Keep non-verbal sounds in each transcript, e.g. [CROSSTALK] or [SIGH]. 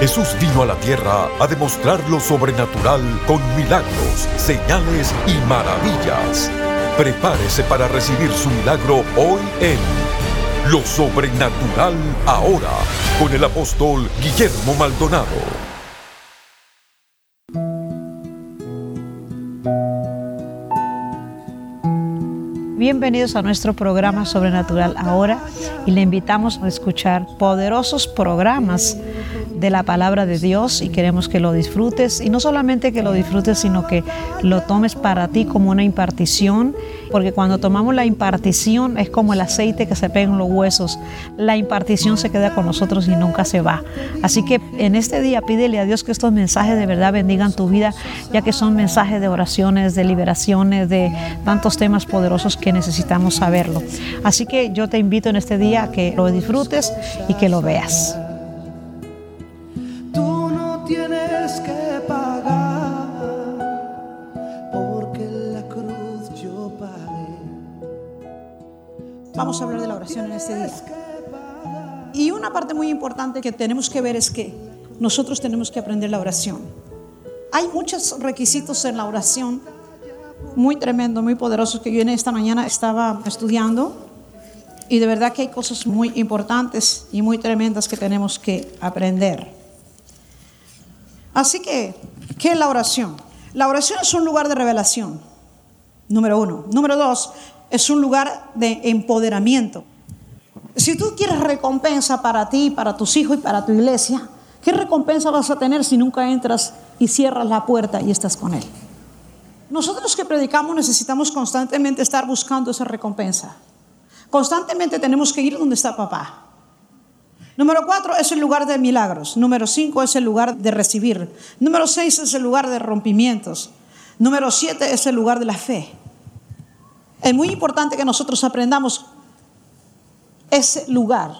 Jesús vino a la tierra a demostrar lo sobrenatural con milagros, señales y maravillas. Prepárese para recibir su milagro hoy en Lo Sobrenatural Ahora con el apóstol Guillermo Maldonado. Bienvenidos a nuestro programa Sobrenatural ahora y le invitamos a escuchar poderosos programas de la palabra de Dios y queremos que lo disfrutes. Y no solamente que lo disfrutes sino que lo tomes para ti como una impartición porque cuando tomamos la impartición es como el aceite que se pega en los huesos. La impartición se queda con nosotros y nunca se va. Así que en este día pídele a Dios que estos mensajes de verdad bendigan tu vida ya que son mensajes de oraciones de liberaciones de tantos temas poderosos que necesitamos saberlo. Así que yo te invito en este día a que lo disfrutes y que lo veas Vamos a hablar de la oración en este día. Y una parte muy importante que tenemos que ver es que nosotros tenemos que aprender la oración. Hay muchos requisitos en la oración muy tremendos, muy poderosos que yo en esta mañana estaba estudiando. Y de verdad que hay cosas muy importantes y muy tremendas que tenemos que aprender. Así que, ¿qué es la oración? La oración es un lugar de revelación, número uno. Número dos, es un lugar de empoderamiento. Si tú quieres recompensa para ti, para tus hijos y para tu iglesia, ¿qué recompensa vas a tener si nunca entras y cierras la puerta y estás con Él? Nosotros que predicamos necesitamos constantemente estar buscando esa recompensa. Constantemente tenemos que ir donde está papá. Número cuatro es el lugar de milagros. Número cinco es el lugar de recibir. Número seis es el lugar de rompimientos. Número siete es el lugar de la fe. Es muy importante que nosotros aprendamos ese lugar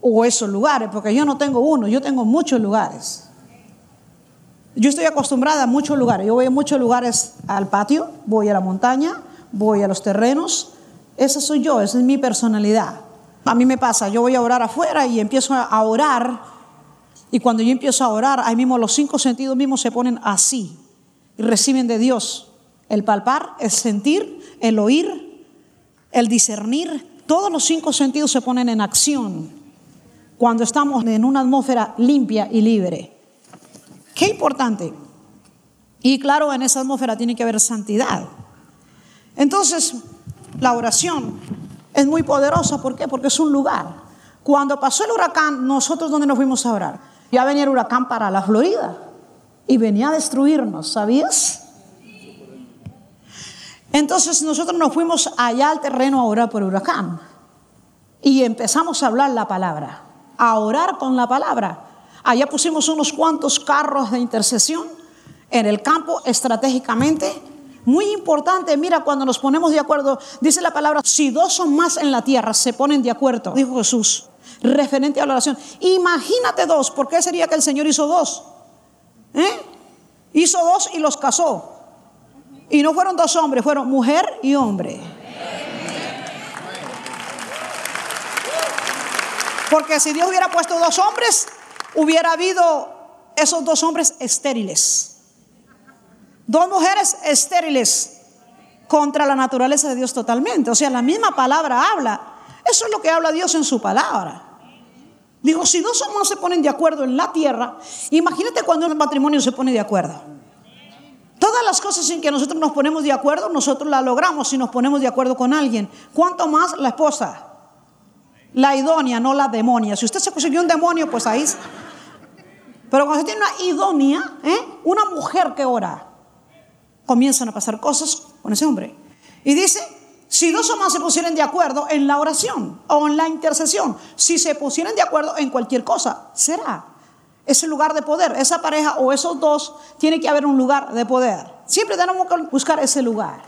o esos lugares, porque yo no tengo uno, yo tengo muchos lugares. Yo estoy acostumbrada a muchos lugares. Yo voy a muchos lugares al patio, voy a la montaña, voy a los terrenos. Esa soy yo, esa es mi personalidad. A mí me pasa, yo voy a orar afuera y empiezo a orar. Y cuando yo empiezo a orar, ahí mismo los cinco sentidos mismos se ponen así y reciben de Dios el palpar, el sentir, el oír, el discernir. Todos los cinco sentidos se ponen en acción cuando estamos en una atmósfera limpia y libre. Qué importante. Y claro, en esa atmósfera tiene que haber santidad. Entonces, la oración es muy poderosa. ¿Por qué? Porque es un lugar. Cuando pasó el huracán, nosotros donde nos fuimos a orar, ya venía el huracán para la Florida y venía a destruirnos, ¿sabías? Entonces nosotros nos fuimos allá al terreno a orar por huracán y empezamos a hablar la palabra, a orar con la palabra. Allá pusimos unos cuantos carros de intercesión en el campo estratégicamente muy importante, mira, cuando nos ponemos de acuerdo, dice la palabra, si dos son más en la tierra, se ponen de acuerdo, dijo Jesús, referente a la oración. Imagínate dos, ¿por qué sería que el Señor hizo dos? ¿Eh? Hizo dos y los casó. Y no fueron dos hombres, fueron mujer y hombre. Porque si Dios hubiera puesto dos hombres, hubiera habido esos dos hombres estériles. Dos mujeres estériles contra la naturaleza de Dios totalmente. O sea, la misma palabra habla. Eso es lo que habla Dios en su palabra. Digo, si dos hombres se ponen de acuerdo en la tierra, imagínate cuando un matrimonio se pone de acuerdo. Todas las cosas en que nosotros nos ponemos de acuerdo, nosotros las logramos si nos ponemos de acuerdo con alguien. ¿Cuánto más la esposa? La idónea, no la demonia. Si usted se consiguió un demonio, pues ahí. Pero cuando se tiene una idónea, ¿eh? una mujer que ora, comienzan a pasar cosas con ese hombre. Y dice, si dos o más se pusieran de acuerdo en la oración o en la intercesión, si se pusieran de acuerdo en cualquier cosa, será ese lugar de poder, esa pareja o esos dos, tiene que haber un lugar de poder. Siempre tenemos que buscar ese lugar.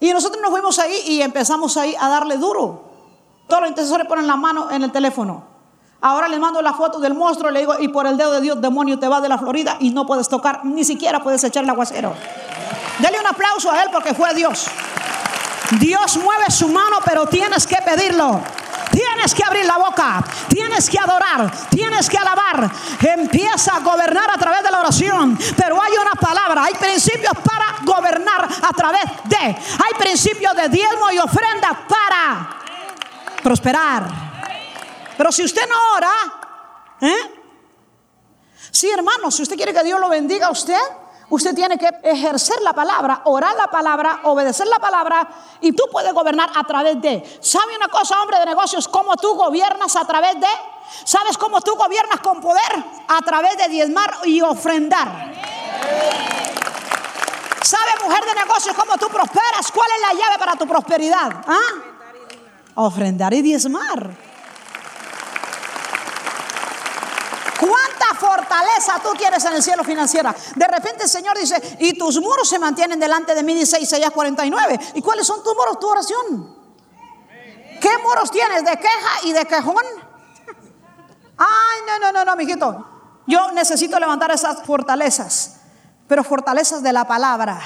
Y nosotros nos fuimos ahí y empezamos ahí a darle duro. Todos los intercesores ponen la mano en el teléfono. Ahora le mando la foto del monstruo, le digo, y por el dedo de Dios, demonio, te va de la Florida y no puedes tocar, ni siquiera puedes echar el aguacero. Dele un aplauso a él porque fue Dios. Dios mueve su mano, pero tienes que pedirlo. Tienes que abrir la boca, tienes que adorar, tienes que alabar. Empieza a gobernar a través de la oración. Pero hay una palabra, hay principios para gobernar a través de. Hay principios de diezmo y ofrenda para prosperar. Pero si usted no ora, ¿eh? Sí, hermano, si usted quiere que Dios lo bendiga a usted, usted tiene que ejercer la palabra, orar la palabra, obedecer la palabra y tú puedes gobernar a través de. ¿Sabe una cosa, hombre de negocios? ¿Cómo tú gobiernas a través de? ¿Sabes cómo tú gobiernas con poder? A través de diezmar y ofrendar. ¿Sabe, mujer de negocios, cómo tú prosperas? ¿Cuál es la llave para tu prosperidad? ¿Ah? Ofrendar y diezmar. ¿Cuánta fortaleza tú tienes en el cielo financiera? De repente el Señor dice, y tus muros se mantienen delante de mí, dice Isaías 49. ¿Y cuáles son tus muros? Tu oración. ¿Qué muros tienes? ¿De queja y de quejón? Ay, no, no, no, no, mijito. Yo necesito levantar esas fortalezas, pero fortalezas de la palabra.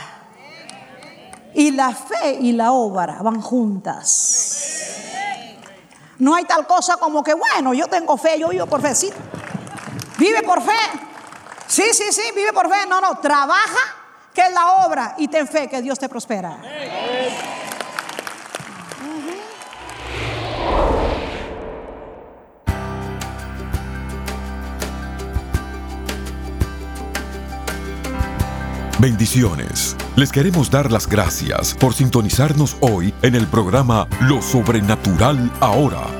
Y la fe y la obra van juntas. No hay tal cosa como que, bueno, yo tengo fe, yo vivo por fe. Sí, Vive por fe. Sí, sí, sí, vive por fe. No, no, trabaja, que es la obra, y ten fe que Dios te prospera. Bendiciones. Les queremos dar las gracias por sintonizarnos hoy en el programa Lo Sobrenatural Ahora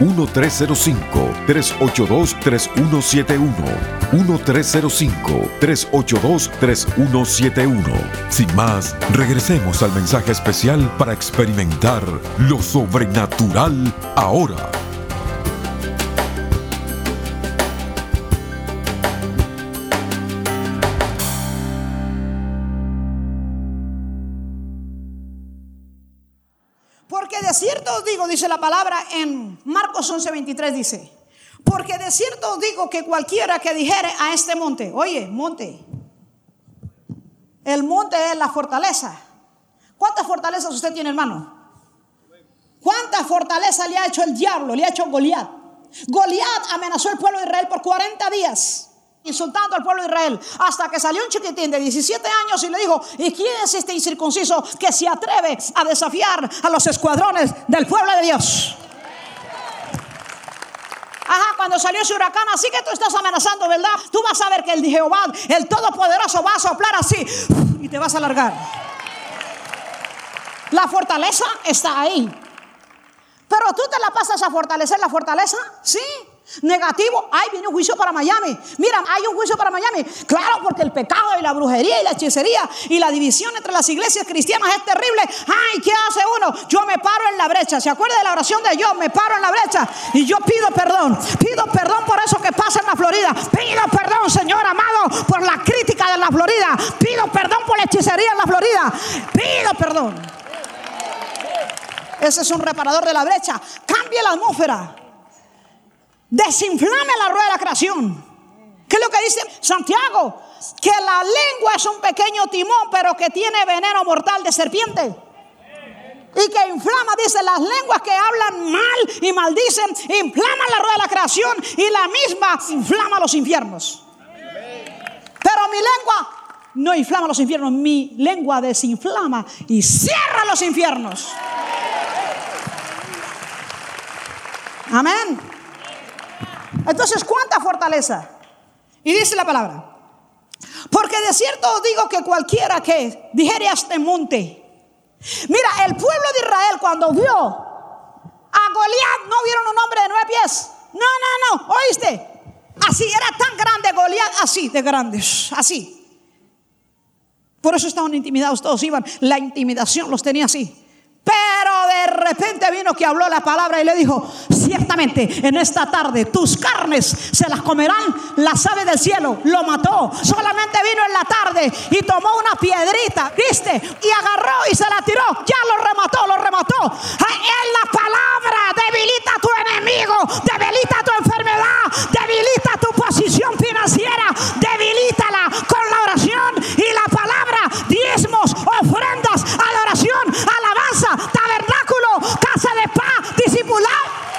1-305-382-3171. 1-305-382-3171. Sin más, regresemos al mensaje especial para experimentar lo sobrenatural ahora. Dice la palabra en Marcos 11, 23, dice, porque de cierto digo que cualquiera que dijere a este monte, oye, monte, el monte es la fortaleza. ¿Cuántas fortalezas usted tiene, hermano? ¿Cuánta fortaleza le ha hecho el diablo? Le ha hecho Goliat. Goliat amenazó al pueblo de Israel por 40 días insultando al pueblo de Israel, hasta que salió un chiquitín de 17 años y le dijo, ¿y quién es este incircunciso que se atreve a desafiar a los escuadrones del pueblo de Dios? Ajá, cuando salió ese huracán, así que tú estás amenazando, ¿verdad? Tú vas a ver que el Jehová, el Todopoderoso, va a soplar así y te vas a alargar. La fortaleza está ahí. Pero tú te la pasas a fortalecer la fortaleza, ¿sí? Negativo, ay, viene un juicio para Miami. Mira, hay un juicio para Miami. Claro, porque el pecado y la brujería y la hechicería y la división entre las iglesias cristianas es terrible. Ay, ¿qué hace uno? Yo me paro en la brecha. ¿Se acuerda de la oración de yo? Me paro en la brecha y yo pido perdón. Pido perdón por eso que pasa en la Florida. Pido perdón, Señor amado, por la crítica de la Florida. Pido perdón por la hechicería en la Florida. Pido perdón. Ese es un reparador de la brecha. Cambie la atmósfera. Desinflame la rueda de la creación. ¿Qué es lo que dice Santiago? Que la lengua es un pequeño timón, pero que tiene veneno mortal de serpiente. Y que inflama, dice, las lenguas que hablan mal y maldicen, inflaman la rueda de la creación y la misma inflama los infiernos. Pero mi lengua no inflama los infiernos, mi lengua desinflama y cierra los infiernos. Amén. Entonces, ¿cuánta fortaleza? Y dice la palabra. Porque de cierto digo que cualquiera que dijere a este monte. Mira, el pueblo de Israel cuando vio a Goliat, no vieron un hombre de nueve pies. No, no, no, oíste. Así, era tan grande Goliat, así de grandes, así. Por eso estaban intimidados, todos iban, la intimidación los tenía así. Pero de repente vino que habló la palabra y le dijo, en esta tarde tus carnes se las comerán las aves del cielo. Lo mató. Solamente vino en la tarde y tomó una piedrita, ¿viste? Y agarró y se la tiró. Ya lo remató, lo remató. En la palabra debilita tu enemigo, debilita tu enfermedad, debilita tu posición financiera, debilítala con la oración y la palabra, diezmos, ofrendas, adoración, alabanza, tabernáculo, casa de paz, discipular.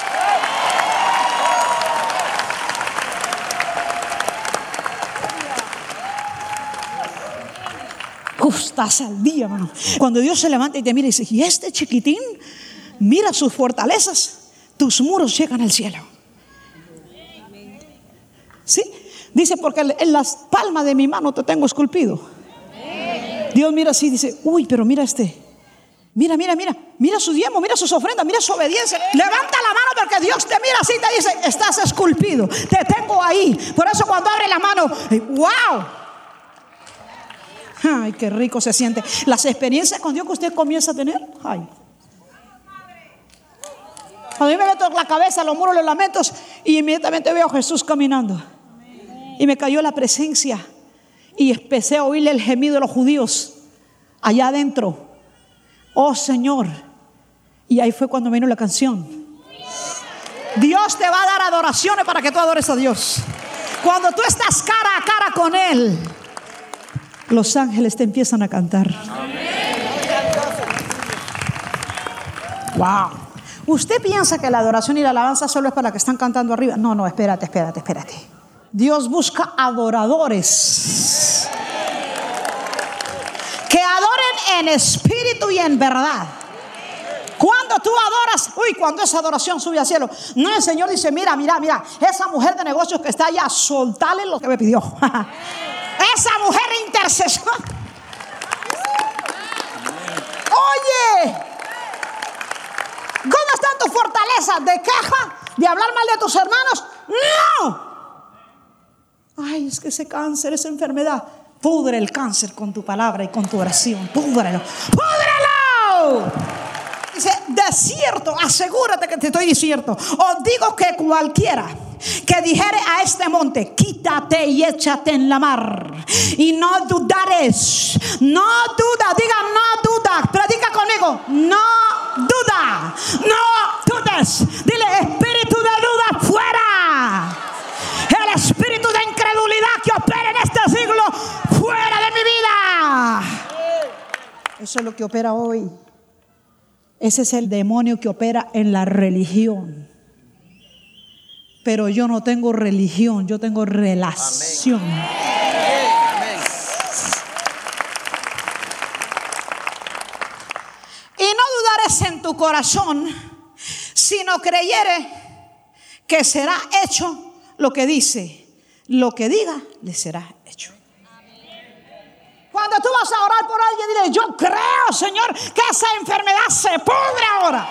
Estás al día. Cuando Dios se levanta y te mira y dice, y este chiquitín, mira sus fortalezas, tus muros llegan al cielo. ¿Sí? Dice, porque en las palmas de mi mano te tengo esculpido. Dios mira así, dice, uy, pero mira este. Mira, mira, mira, mira su diezmo, mira sus ofrendas, mira su obediencia. Levanta la mano porque Dios te mira así y te dice, estás esculpido, te tengo ahí. Por eso cuando abre la mano, wow. Ay, qué rico se siente. Las experiencias con Dios que usted comienza a tener, ay. A mí me meto la cabeza, los muros, los lamentos y inmediatamente veo a Jesús caminando. Y me cayó la presencia y empecé a oírle el gemido de los judíos allá adentro. Oh Señor. Y ahí fue cuando vino la canción. Dios te va a dar adoraciones para que tú adores a Dios. Cuando tú estás cara a cara con Él, los ángeles te empiezan a cantar. Wow. ¿Usted piensa que la adoración y la alabanza solo es para los que están cantando arriba? No, no, espérate, espérate, espérate. Dios busca adoradores que adoren en espíritu y en verdad. Cuando tú adoras, uy, cuando esa adoración sube al cielo, no el Señor dice, mira, mira, mira, esa mujer de negocios que está allá, soltale lo que me pidió. [LAUGHS] esa mujer intercesora. Oye, ¿dónde están tus fortalezas de queja, de hablar mal de tus hermanos? No. Ay, es que ese cáncer, esa enfermedad. Pudre el cáncer con tu palabra y con tu oración. Púdrelo. ¡Púdrelo! Dice, de cierto, asegúrate que te estoy diciendo. Os digo que cualquiera que dijere a este monte, quítate y échate en la mar. Y no dudares. No duda, diga no duda. Predica conmigo. No duda. No dudes. Dile, espíritu de duda fuera. El espíritu de incredulidad que opera en este siglo fuera de mi vida. Eso es lo que opera hoy. Ese es el demonio que opera en la religión. Pero yo no tengo religión, yo tengo relación. Y no dudares en tu corazón, sino creyere que será hecho lo que dice. Lo que diga, le será hecho. Cuando tú vas a orar por alguien, dile, yo creo, Señor, que esa enfermedad se pudre ahora.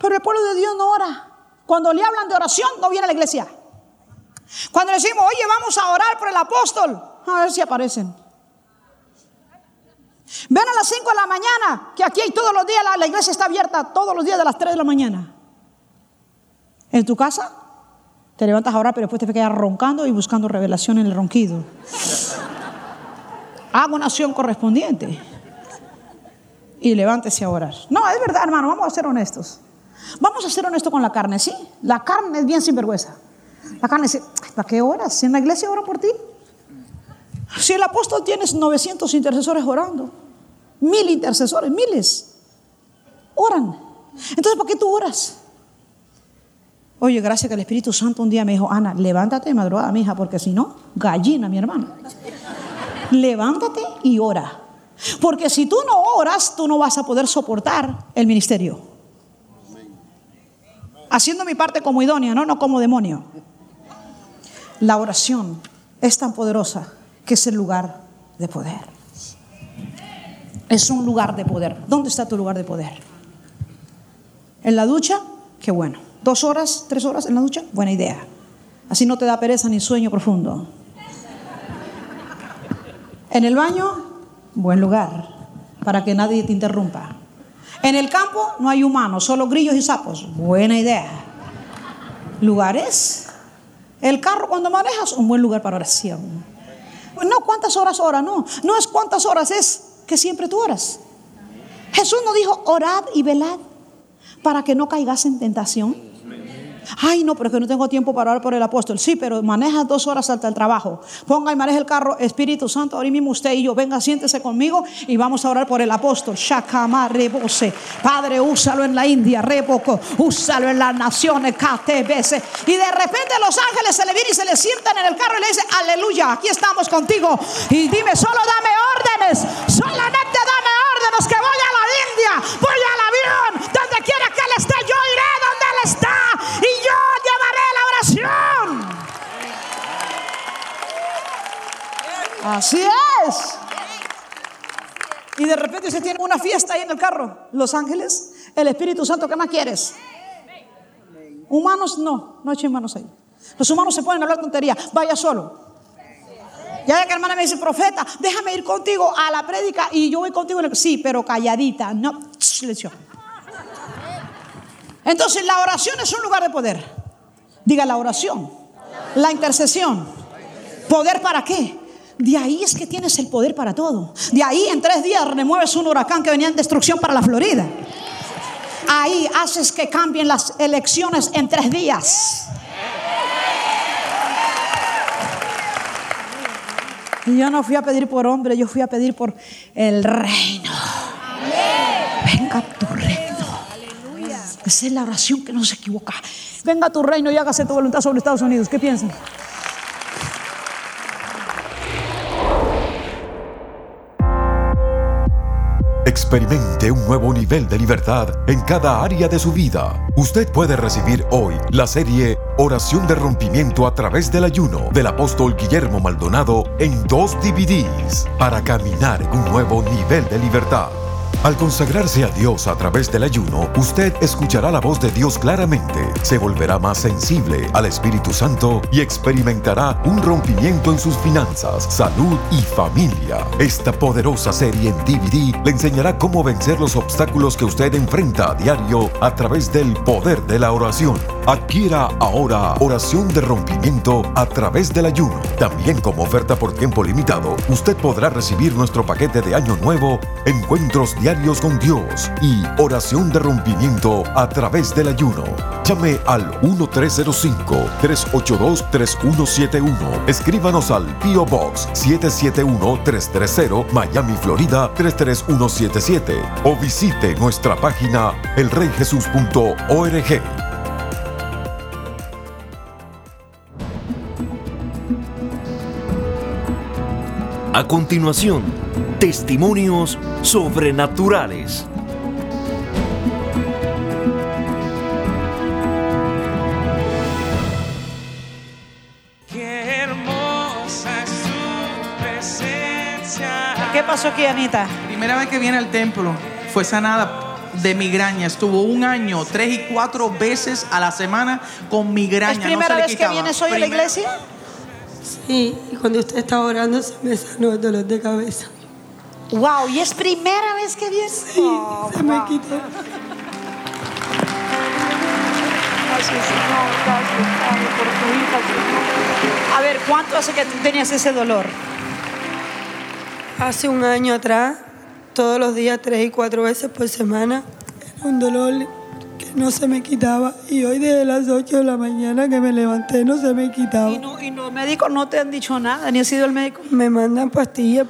Pero el pueblo de Dios no ora. Cuando le hablan de oración, no viene a la iglesia. Cuando le decimos, oye, vamos a orar por el apóstol, a ver si aparecen. Ven a las 5 de la mañana, que aquí hay todos los días, la, la iglesia está abierta todos los días de las 3 de la mañana. En tu casa, te levantas a orar, pero después te quedas roncando y buscando revelación en el ronquido. Haga una acción correspondiente y levántese a orar. No, es verdad, hermano, vamos a ser honestos. Vamos a ser honestos con la carne, sí. La carne es bien sinvergüenza. La carne dice, ¿para qué oras? Si en la iglesia oran por ti. Si el apóstol tienes 900 intercesores orando, mil intercesores, miles, oran. Entonces, ¿para qué tú oras? Oye, gracias que el Espíritu Santo un día me dijo, Ana, levántate de madrugada, mi hija, porque si no, gallina, mi hermana. levántate y ora. Porque si tú no oras, tú no vas a poder soportar el ministerio. Haciendo mi parte como idónea, no, no como demonio. La oración es tan poderosa que es el lugar de poder. Es un lugar de poder. ¿Dónde está tu lugar de poder? ¿En la ducha? Qué bueno. ¿Dos horas, tres horas en la ducha? Buena idea. Así no te da pereza ni sueño profundo. ¿En el baño? Buen lugar para que nadie te interrumpa. En el campo no hay humanos, solo grillos y sapos. Buena idea. Lugares. El carro cuando manejas, un buen lugar para oración. No, ¿cuántas horas ora? No, no es cuántas horas, es que siempre tú oras. Jesús nos dijo, orad y velad para que no caigas en tentación. Ay, no, pero es que no tengo tiempo para orar por el apóstol. Sí, pero maneja dos horas hasta el trabajo. Ponga y maneja el carro, Espíritu Santo, ahora mismo usted y yo. Venga, siéntese conmigo y vamos a orar por el apóstol. Shakama rebose. Padre, úsalo en la India, Reboco. Úsalo en las naciones, KTBC. Y de repente los ángeles se le vienen y se le sientan en el carro y le dicen, aleluya, aquí estamos contigo. Y dime, solo dame órdenes. Solamente dame órdenes que voy a la India, voy al avión, donde quiera que él esté, yo iré y yo llevaré la oración. Así es. Y de repente se tiene una fiesta ahí en el carro. Los ángeles, el Espíritu Santo, ¿qué más quieres? Humanos no, no echen manos ahí. Los humanos se pueden hablar tontería. Vaya solo. Ya que hermana me dice, profeta, déjame ir contigo a la prédica y yo voy contigo. En el... Sí, pero calladita. No, silencio. Entonces la oración es un lugar de poder. Diga la oración, la intercesión. ¿Poder para qué? De ahí es que tienes el poder para todo. De ahí en tres días remueves un huracán que venía en destrucción para la Florida. Ahí haces que cambien las elecciones en tres días. Y yo no fui a pedir por hombre, yo fui a pedir por el reino. Venga. Esa es la oración que no se equivoca. Venga tu reino y hágase tu voluntad sobre Estados Unidos. ¿Qué piensan? Experimente un nuevo nivel de libertad en cada área de su vida. Usted puede recibir hoy la serie Oración de Rompimiento a través del ayuno del apóstol Guillermo Maldonado en dos DVDs para caminar un nuevo nivel de libertad. Al consagrarse a Dios a través del ayuno, usted escuchará la voz de Dios claramente, se volverá más sensible al Espíritu Santo y experimentará un rompimiento en sus finanzas, salud y familia. Esta poderosa serie en DVD le enseñará cómo vencer los obstáculos que usted enfrenta a diario a través del poder de la oración. Adquiera ahora oración de rompimiento a través del ayuno. También como oferta por tiempo limitado, usted podrá recibir nuestro paquete de Año Nuevo, Encuentros Diarios con Dios y oración de rompimiento a través del ayuno. Llame al 1305-382-3171. Escríbanos al P.O. Box 771-330 Miami, Florida 33177 o visite nuestra página elreyjesus.org. A continuación, testimonios sobrenaturales. Qué hermosa es tu presencia. ¿Qué pasó aquí, Anita? Primera vez que viene al templo, fue sanada de migraña. Estuvo un año, tres y cuatro veces a la semana con migraña. ¿Es no se primera le vez que vienes hoy a la iglesia? Sí, y cuando usted estaba orando se me sanó el dolor de cabeza. Wow, ¿y es primera vez que vienes? Oh, Se me quitó. Gracias, Señor. Gracias, Padre, por tu hija, Señor. A ver, ¿cuánto hace que tú tenías ese dolor? Hace un año atrás, todos los días, tres y cuatro veces por semana, era un dolor que no se me quitaba. Y hoy desde las 8 de la mañana que me levanté no se me quitaba. Y, no, y los médicos no te han dicho nada, ni ha sido el médico. Me mandan pastillas.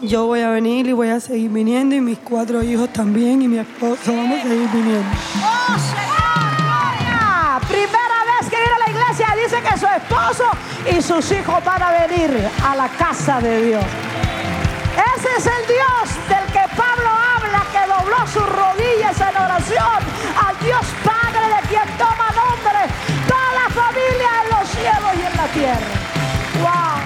Yo voy a venir y voy a seguir viniendo y mis cuatro hijos también y mi esposo vamos a seguir viniendo. ¡Oh, Señor, gloria! Primera vez que viene a la iglesia, dice que su esposo y sus hijos van a venir a la casa de Dios. Ese es el Dios del que Pablo habla, que dobló sus rodillas en oración al Dios Padre de quien toma nombre toda la familia en los cielos y en la tierra. ¡Wow!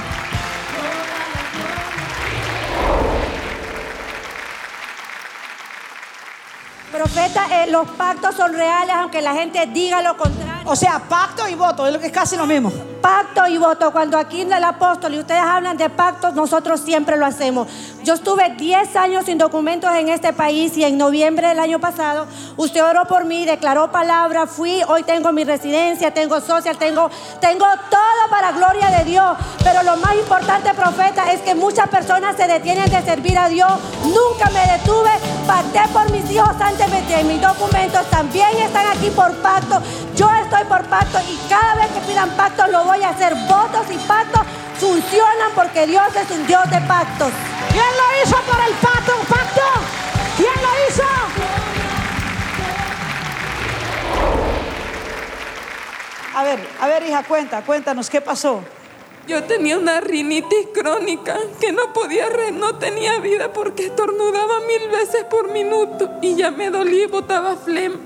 Profeta, eh, los pactos son reales aunque la gente diga lo contrario. O sea, pacto y voto, es lo que es casi lo mismo. pacto y voto. Cuando aquí en el apóstol y ustedes hablan de pactos, nosotros siempre lo hacemos. Yo estuve 10 años sin documentos en este país y en noviembre del año pasado usted oró por mí, declaró palabra, fui, hoy tengo mi residencia, tengo social, tengo, tengo todo para gloria de Dios. Pero lo más importante, profeta, es que muchas personas se detienen de servir a Dios. Nunca me detuve, pacté por mis hijos antes de mis documentos, también están aquí por pacto. Yo estoy por pacto y cada vez que pidan pacto lo voy a hacer. Votos y pactos funcionan porque Dios es un Dios de pactos. ¿Quién lo hizo por el pacto? ¿Pacto? ¿Quién lo hizo? A ver, a ver, hija, cuenta, cuéntanos, ¿qué pasó? Yo tenía una rinitis crónica que no podía, re- no tenía vida porque estornudaba mil veces por minuto y ya me dolía y botaba flema.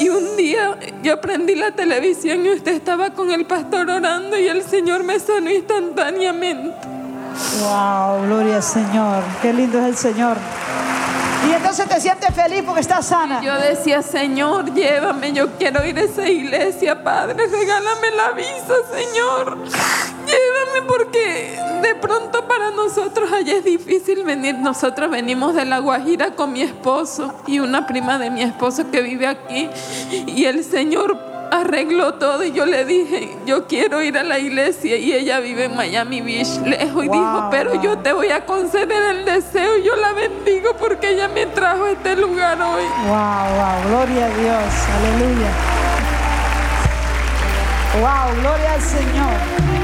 Y un día yo prendí la televisión y usted estaba con el pastor orando y el Señor me sanó instantáneamente. Wow, gloria al Señor. Qué lindo es el Señor. Y entonces te sientes feliz porque estás sana. Yo decía, Señor, llévame, yo quiero ir a esa iglesia, Padre, regálame la visa, Señor. Llévame porque de pronto para nosotros allá es difícil venir. Nosotros venimos de La Guajira con mi esposo y una prima de mi esposo que vive aquí. Y el Señor arregló todo y yo le dije, yo quiero ir a la iglesia y ella vive en Miami Beach, lejos, y Wow, dijo, pero wow. yo te voy a conceder el deseo y yo la bendigo porque ella me trajo a este lugar hoy. Wow, wow, gloria a Dios. Aleluya. Wow, gloria al Señor.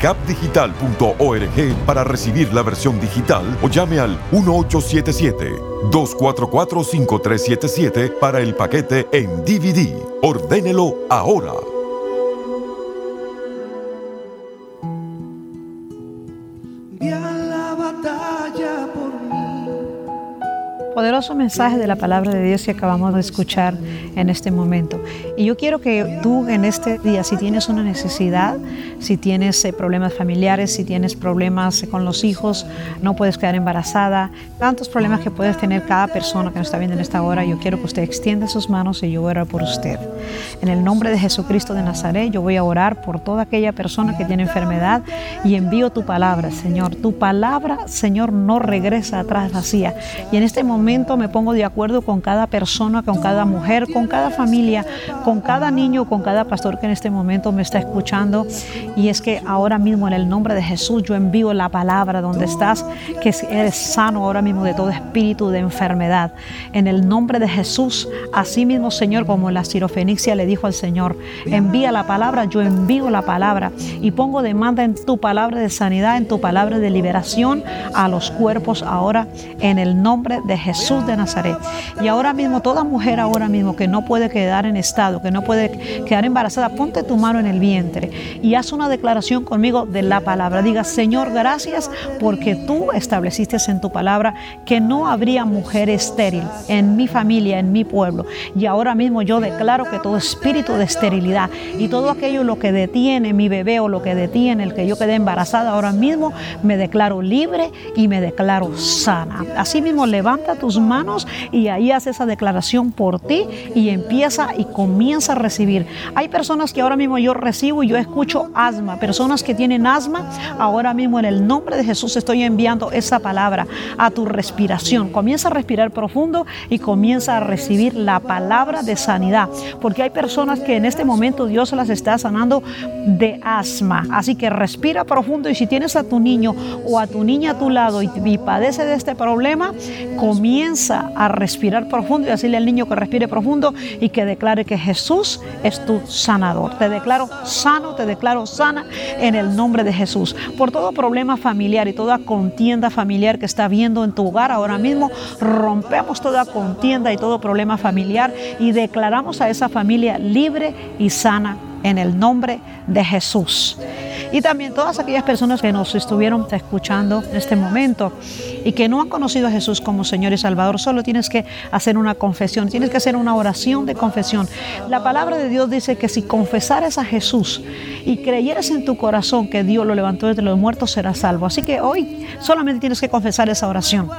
capdigital.org para recibir la versión digital o llame al 1877-244-5377 para el paquete en DVD. Ordénelo ahora. Poderoso mensaje de la palabra de Dios que acabamos de escuchar en este momento. Y yo quiero que tú en este día, si tienes una necesidad, si tienes eh, problemas familiares, si tienes problemas con los hijos, no puedes quedar embarazada, tantos problemas que puedes tener cada persona que nos está viendo en esta hora, yo quiero que usted extienda sus manos y yo voy a orar por usted. En el nombre de Jesucristo de Nazaret, yo voy a orar por toda aquella persona que tiene enfermedad y envío tu palabra, Señor. Tu palabra, Señor, no regresa atrás vacía. Y en este momento me pongo de acuerdo con cada persona, con cada mujer, con cada familia, con cada niño, con cada pastor que en este momento me está escuchando. Y es que ahora mismo en el nombre de Jesús yo envío la palabra donde estás, que eres sano ahora mismo de todo espíritu de enfermedad. En el nombre de Jesús, así mismo, Señor, como la sirofenicia le dijo al Señor, envía la palabra, yo envío la palabra y pongo demanda en tu palabra de sanidad, en tu palabra de liberación a los cuerpos ahora en el nombre de Jesús de Nazaret. Y ahora mismo, toda mujer ahora mismo que no puede quedar en estado, que no puede quedar embarazada, ponte tu mano en el vientre y haz una declaración conmigo de la palabra. Diga, Señor, gracias porque tú estableciste en tu palabra que no habría mujer estéril en mi familia, en mi pueblo. Y ahora mismo yo declaro que todo espíritu de esterilidad y todo aquello lo que detiene mi bebé o lo que detiene el que yo quedé embarazada, ahora mismo me declaro libre y me declaro sana. Así mismo levanta tus manos y ahí hace esa declaración por ti y empieza y comienza a recibir. Hay personas que ahora mismo yo recibo y yo escucho asma, personas que tienen asma, ahora mismo en el nombre de Jesús estoy enviando esa palabra a tu respiración. Comienza a respirar profundo y comienza a recibir la palabra de sanidad, porque hay personas que en este momento Dios las está sanando de asma. Así que respira profundo y si tienes a tu niño o a tu niña a tu lado y, y padece de este problema, comienza a respirar profundo y decirle al niño que respire profundo y que declare que Jesús es tu sanador. Te declaro sano, te declaro sana en el nombre de Jesús. Por todo problema familiar y toda contienda familiar que está viendo en tu hogar ahora mismo, rompemos toda contienda y todo problema familiar y declaramos a esa familia libre y sana en el nombre de Jesús. Y también todas aquellas personas que nos estuvieron escuchando en este momento y que no han conocido a Jesús como Señor y Salvador, solo tienes que hacer una confesión, tienes que hacer una oración de confesión. La palabra de Dios dice que si confesares a Jesús y creyeres en tu corazón que Dios lo levantó desde los muertos, serás salvo. Así que hoy solamente tienes que confesar esa oración.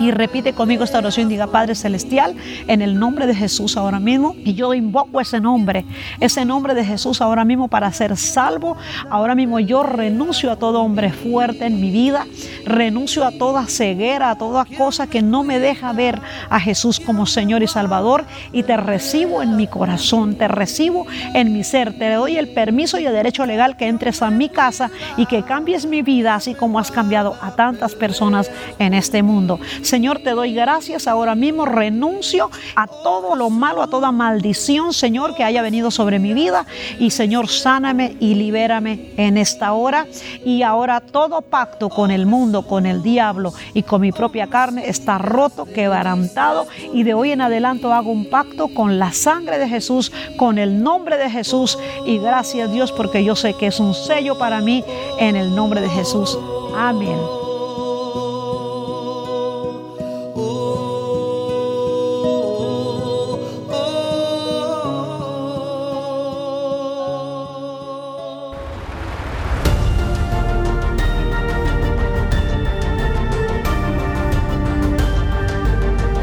Y repite conmigo esta oración, diga Padre Celestial, en el nombre de Jesús ahora mismo. Y yo invoco ese nombre, ese nombre de Jesús ahora mismo para ser salvo. Ahora mismo yo renuncio a todo hombre fuerte en mi vida, renuncio a toda ceguera, a toda cosa que no me deja ver a Jesús como Señor y Salvador. Y te recibo en mi corazón, te recibo en mi ser. Te doy el permiso y el derecho legal que entres a mi casa y que cambies mi vida así como has cambiado a tantas personas en este mundo. Señor, te doy gracias. Ahora mismo renuncio a todo lo malo, a toda maldición, Señor, que haya venido sobre mi vida. Y Señor, sáname y libérame en esta hora. Y ahora todo pacto con el mundo, con el diablo y con mi propia carne está roto, quebrantado. Y de hoy en adelante hago un pacto con la sangre de Jesús, con el nombre de Jesús. Y gracias Dios porque yo sé que es un sello para mí en el nombre de Jesús. Amén.